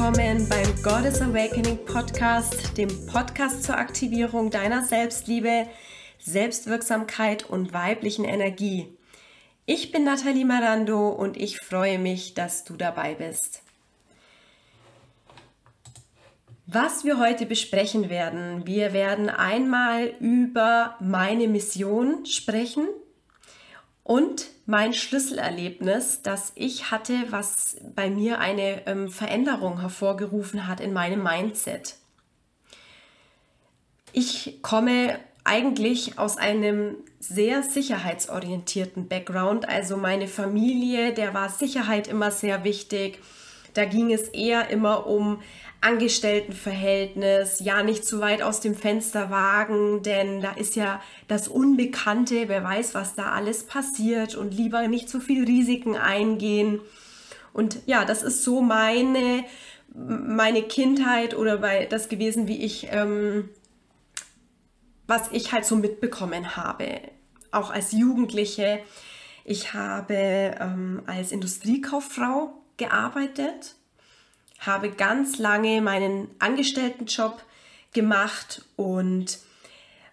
willkommen beim Goddess Awakening Podcast, dem Podcast zur Aktivierung deiner Selbstliebe, Selbstwirksamkeit und weiblichen Energie. Ich bin Nathalie Marando und ich freue mich, dass du dabei bist. Was wir heute besprechen werden, wir werden einmal über meine Mission sprechen und mein Schlüsselerlebnis, das ich hatte, was bei mir eine ähm, Veränderung hervorgerufen hat in meinem Mindset. Ich komme eigentlich aus einem sehr sicherheitsorientierten Background. Also meine Familie, der war Sicherheit immer sehr wichtig. Da ging es eher immer um Angestelltenverhältnis, ja nicht zu weit aus dem Fenster wagen, denn da ist ja das Unbekannte, wer weiß, was da alles passiert und lieber nicht zu viel Risiken eingehen. Und ja, das ist so meine, meine Kindheit oder bei das gewesen, wie ich, ähm, was ich halt so mitbekommen habe, auch als Jugendliche. Ich habe ähm, als Industriekauffrau gearbeitet habe ganz lange meinen Angestelltenjob gemacht und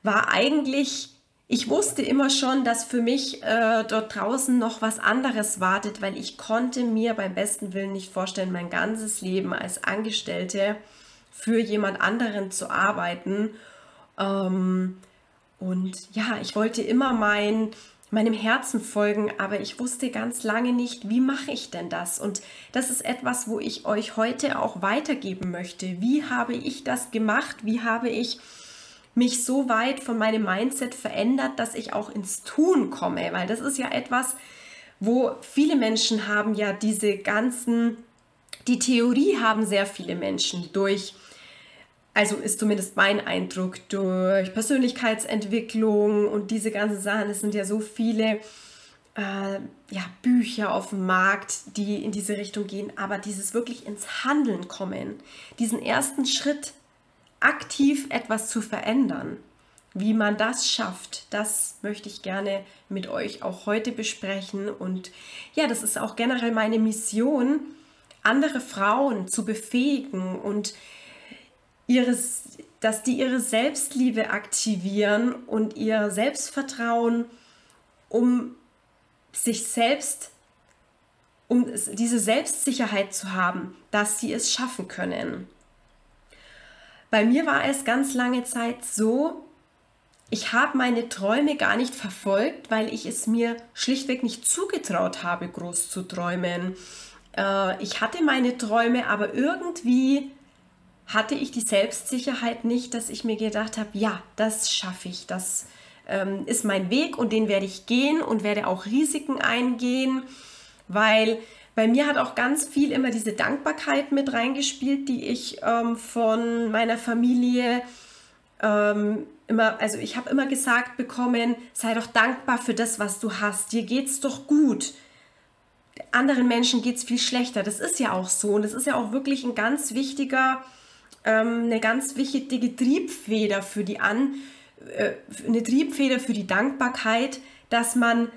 war eigentlich, ich wusste immer schon, dass für mich äh, dort draußen noch was anderes wartet, weil ich konnte mir beim besten Willen nicht vorstellen, mein ganzes Leben als Angestellte für jemand anderen zu arbeiten. Ähm, und ja, ich wollte immer mein meinem Herzen folgen, aber ich wusste ganz lange nicht, wie mache ich denn das? Und das ist etwas, wo ich euch heute auch weitergeben möchte. Wie habe ich das gemacht? Wie habe ich mich so weit von meinem Mindset verändert, dass ich auch ins Tun komme? Weil das ist ja etwas, wo viele Menschen haben ja diese ganzen, die Theorie haben sehr viele Menschen durch also ist zumindest mein Eindruck durch Persönlichkeitsentwicklung und diese ganzen Sachen. Es sind ja so viele äh, ja, Bücher auf dem Markt, die in diese Richtung gehen. Aber dieses wirklich ins Handeln kommen, diesen ersten Schritt, aktiv etwas zu verändern, wie man das schafft, das möchte ich gerne mit euch auch heute besprechen. Und ja, das ist auch generell meine Mission, andere Frauen zu befähigen und ihres, dass die ihre Selbstliebe aktivieren und ihr Selbstvertrauen, um sich selbst, um diese Selbstsicherheit zu haben, dass sie es schaffen können. Bei mir war es ganz lange Zeit so, ich habe meine Träume gar nicht verfolgt, weil ich es mir schlichtweg nicht zugetraut habe, groß zu träumen. Äh, ich hatte meine Träume, aber irgendwie hatte ich die Selbstsicherheit nicht, dass ich mir gedacht habe, ja, das schaffe ich, das ähm, ist mein Weg und den werde ich gehen und werde auch Risiken eingehen, weil bei mir hat auch ganz viel immer diese Dankbarkeit mit reingespielt, die ich ähm, von meiner Familie ähm, immer, also ich habe immer gesagt bekommen, sei doch dankbar für das, was du hast, dir geht's doch gut. Anderen Menschen geht es viel schlechter. Das ist ja auch so. Und das ist ja auch wirklich ein ganz wichtiger ähm, eine ganz wichtige Triebfeder für die An, äh, eine Triebfeder für die Dankbarkeit, dass man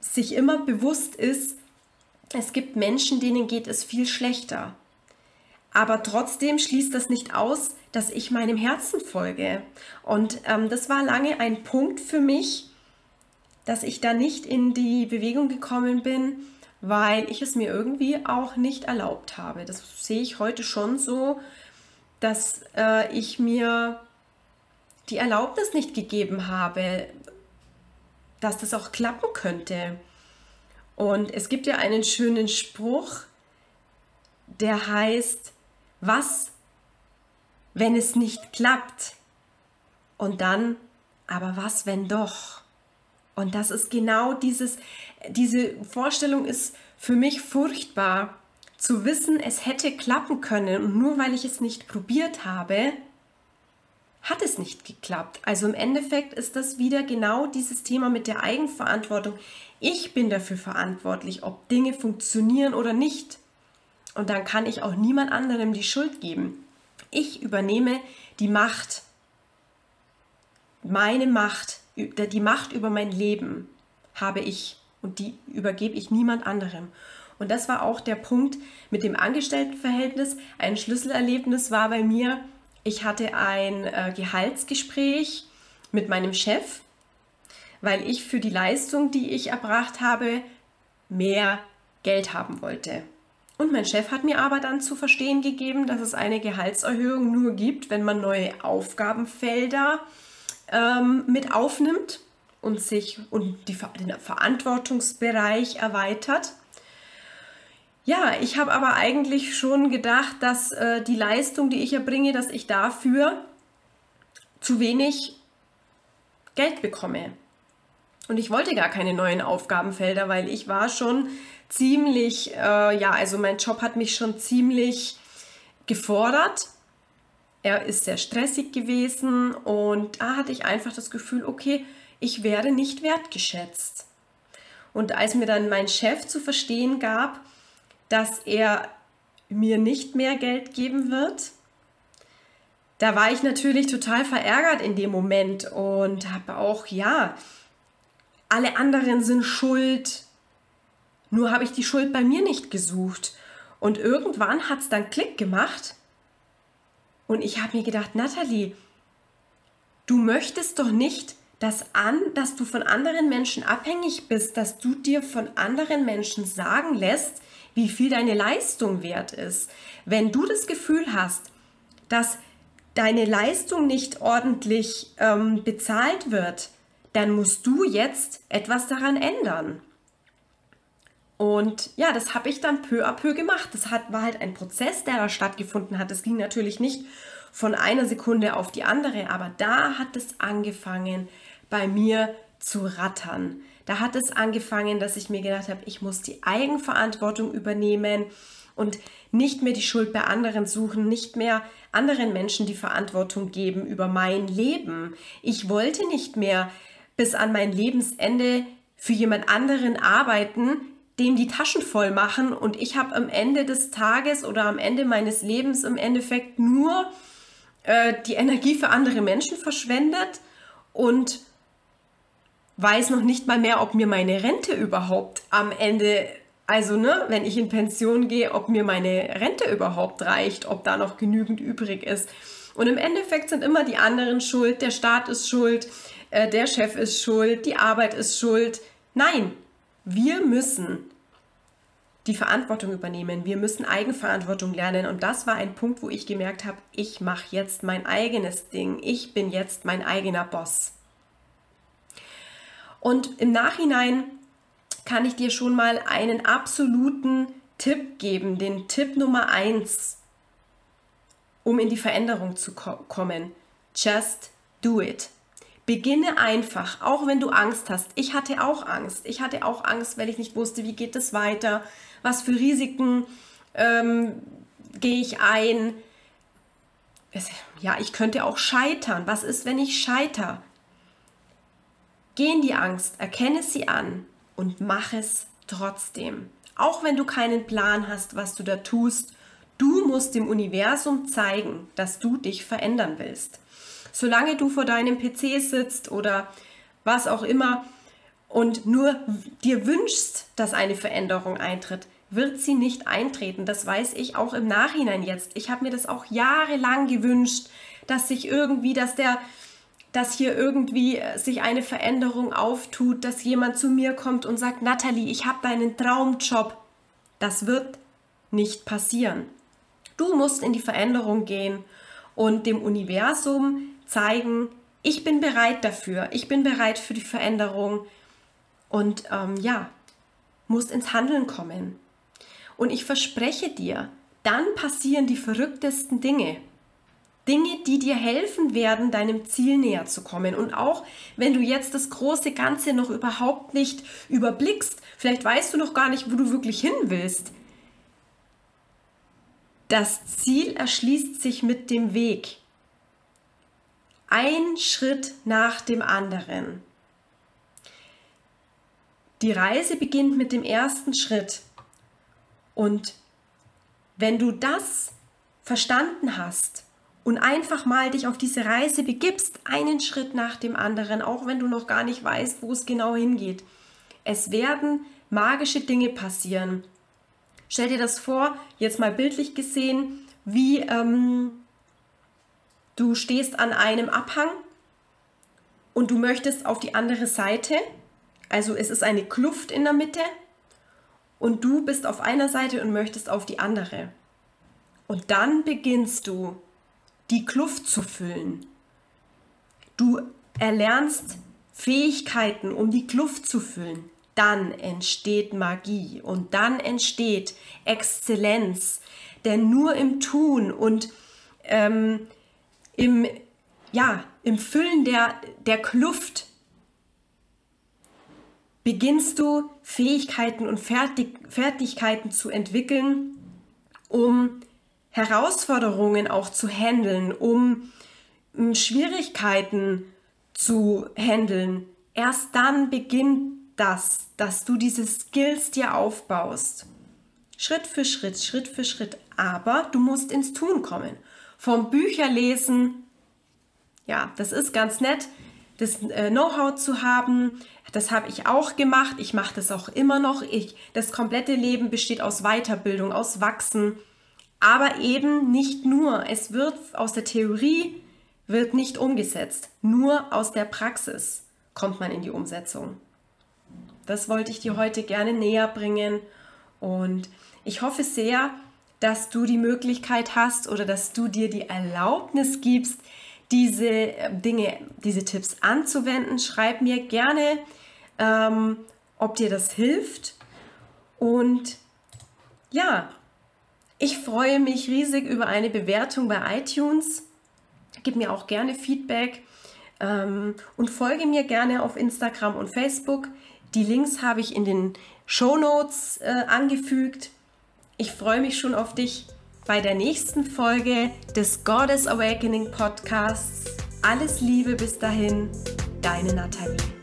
sich immer bewusst ist, es gibt Menschen, denen geht es viel schlechter. Aber trotzdem schließt das nicht aus, dass ich meinem Herzen folge. Und ähm, das war lange ein Punkt für mich, dass ich da nicht in die Bewegung gekommen bin, weil ich es mir irgendwie auch nicht erlaubt habe. Das sehe ich heute schon so, dass äh, ich mir die Erlaubnis nicht gegeben habe, dass das auch klappen könnte. Und es gibt ja einen schönen Spruch, der heißt, was, wenn es nicht klappt? Und dann, aber was, wenn doch? Und das ist genau dieses, diese Vorstellung ist für mich furchtbar, zu wissen, es hätte klappen können und nur weil ich es nicht probiert habe, hat es nicht geklappt. Also im Endeffekt ist das wieder genau dieses Thema mit der Eigenverantwortung. Ich bin dafür verantwortlich, ob Dinge funktionieren oder nicht. Und dann kann ich auch niemand anderem die Schuld geben. Ich übernehme die Macht, meine Macht, die Macht über mein Leben habe ich und die übergebe ich niemand anderem. Und das war auch der Punkt mit dem Angestelltenverhältnis. Ein Schlüsselerlebnis war bei mir, ich hatte ein äh, Gehaltsgespräch mit meinem Chef, weil ich für die Leistung, die ich erbracht habe, mehr Geld haben wollte. Und mein Chef hat mir aber dann zu verstehen gegeben, dass es eine Gehaltserhöhung nur gibt, wenn man neue Aufgabenfelder ähm, mit aufnimmt und sich und die, den Verantwortungsbereich erweitert. Ja, ich habe aber eigentlich schon gedacht, dass äh, die Leistung, die ich erbringe, dass ich dafür zu wenig Geld bekomme. Und ich wollte gar keine neuen Aufgabenfelder, weil ich war schon ziemlich, äh, ja, also mein Job hat mich schon ziemlich gefordert. Er ist sehr stressig gewesen und da hatte ich einfach das Gefühl, okay, ich werde nicht wertgeschätzt. Und als mir dann mein Chef zu verstehen gab, dass er mir nicht mehr Geld geben wird, da war ich natürlich total verärgert in dem Moment und habe auch, ja, alle anderen sind schuld, nur habe ich die Schuld bei mir nicht gesucht. Und irgendwann hat es dann Klick gemacht und ich habe mir gedacht, Nathalie, du möchtest doch nicht, dass, an, dass du von anderen Menschen abhängig bist, dass du dir von anderen Menschen sagen lässt, wie viel deine Leistung wert ist. Wenn du das Gefühl hast, dass deine Leistung nicht ordentlich ähm, bezahlt wird, dann musst du jetzt etwas daran ändern. Und ja, das habe ich dann peu à peu gemacht. Das hat, war halt ein Prozess, der da stattgefunden hat. Es ging natürlich nicht von einer Sekunde auf die andere, aber da hat es angefangen, bei mir zu rattern. Da hat es angefangen, dass ich mir gedacht habe, ich muss die Eigenverantwortung übernehmen und nicht mehr die Schuld bei anderen suchen, nicht mehr anderen Menschen die Verantwortung geben über mein Leben. Ich wollte nicht mehr bis an mein Lebensende für jemand anderen arbeiten, dem die Taschen voll machen und ich habe am Ende des Tages oder am Ende meines Lebens im Endeffekt nur äh, die Energie für andere Menschen verschwendet und weiß noch nicht mal mehr, ob mir meine Rente überhaupt am Ende, also ne, wenn ich in Pension gehe, ob mir meine Rente überhaupt reicht, ob da noch genügend übrig ist. Und im Endeffekt sind immer die anderen schuld, der Staat ist schuld, äh, der Chef ist schuld, die Arbeit ist schuld. Nein, wir müssen die Verantwortung übernehmen. Wir müssen Eigenverantwortung lernen. Und das war ein Punkt, wo ich gemerkt habe, ich mache jetzt mein eigenes Ding. Ich bin jetzt mein eigener Boss. Und im Nachhinein kann ich dir schon mal einen absoluten Tipp geben, den Tipp Nummer eins, um in die Veränderung zu ko kommen. Just do it. Beginne einfach, auch wenn du Angst hast. Ich hatte auch Angst. Ich hatte auch Angst, weil ich nicht wusste, wie geht es weiter, was für Risiken ähm, gehe ich ein. Ja, ich könnte auch scheitern. Was ist, wenn ich scheitere? Geh in die Angst, erkenne sie an und mach es trotzdem. Auch wenn du keinen Plan hast, was du da tust, du musst dem Universum zeigen, dass du dich verändern willst. Solange du vor deinem PC sitzt oder was auch immer und nur dir wünschst, dass eine Veränderung eintritt, wird sie nicht eintreten. Das weiß ich auch im Nachhinein jetzt. Ich habe mir das auch jahrelang gewünscht, dass sich irgendwie, dass der dass hier irgendwie äh, sich eine Veränderung auftut, dass jemand zu mir kommt und sagt, Natalie, ich habe deinen Traumjob. Das wird nicht passieren. Du musst in die Veränderung gehen und dem Universum zeigen, ich bin bereit dafür, ich bin bereit für die Veränderung und ähm, ja, musst ins Handeln kommen. Und ich verspreche dir, dann passieren die verrücktesten Dinge. Dinge, die dir helfen werden, deinem Ziel näher zu kommen. Und auch wenn du jetzt das große Ganze noch überhaupt nicht überblickst, vielleicht weißt du noch gar nicht, wo du wirklich hin willst. Das Ziel erschließt sich mit dem Weg. Ein Schritt nach dem anderen. Die Reise beginnt mit dem ersten Schritt. Und wenn du das verstanden hast, und einfach mal dich auf diese Reise begibst, einen Schritt nach dem anderen, auch wenn du noch gar nicht weißt, wo es genau hingeht. Es werden magische Dinge passieren. Stell dir das vor, jetzt mal bildlich gesehen, wie ähm, du stehst an einem Abhang und du möchtest auf die andere Seite. Also es ist eine Kluft in der Mitte und du bist auf einer Seite und möchtest auf die andere. Und dann beginnst du die Kluft zu füllen. Du erlernst Fähigkeiten, um die Kluft zu füllen. Dann entsteht Magie und dann entsteht Exzellenz. Denn nur im Tun und ähm, im, ja, im Füllen der, der Kluft beginnst du Fähigkeiten und Fertig, Fertigkeiten zu entwickeln, um Herausforderungen auch zu handeln, um Schwierigkeiten zu handeln. Erst dann beginnt das, dass du diese Skills dir aufbaust. Schritt für Schritt, Schritt für Schritt. Aber du musst ins Tun kommen. Vom Bücherlesen, ja, das ist ganz nett, das äh, Know-how zu haben. Das habe ich auch gemacht. Ich mache das auch immer noch. Ich, das komplette Leben besteht aus Weiterbildung, aus Wachsen. Aber eben nicht nur. Es wird aus der Theorie wird nicht umgesetzt. Nur aus der Praxis kommt man in die Umsetzung. Das wollte ich dir heute gerne näher bringen und ich hoffe sehr, dass du die Möglichkeit hast oder dass du dir die Erlaubnis gibst, diese äh, Dinge, diese Tipps anzuwenden. Schreib mir gerne, ähm, ob dir das hilft. Und ja, ich freue mich riesig über eine Bewertung bei iTunes. Gib mir auch gerne Feedback ähm, und folge mir gerne auf Instagram und Facebook. Die Links habe ich in den Show Notes äh, angefügt. Ich freue mich schon auf dich bei der nächsten Folge des Goddess Awakening Podcasts. Alles Liebe bis dahin, deine Nathalie.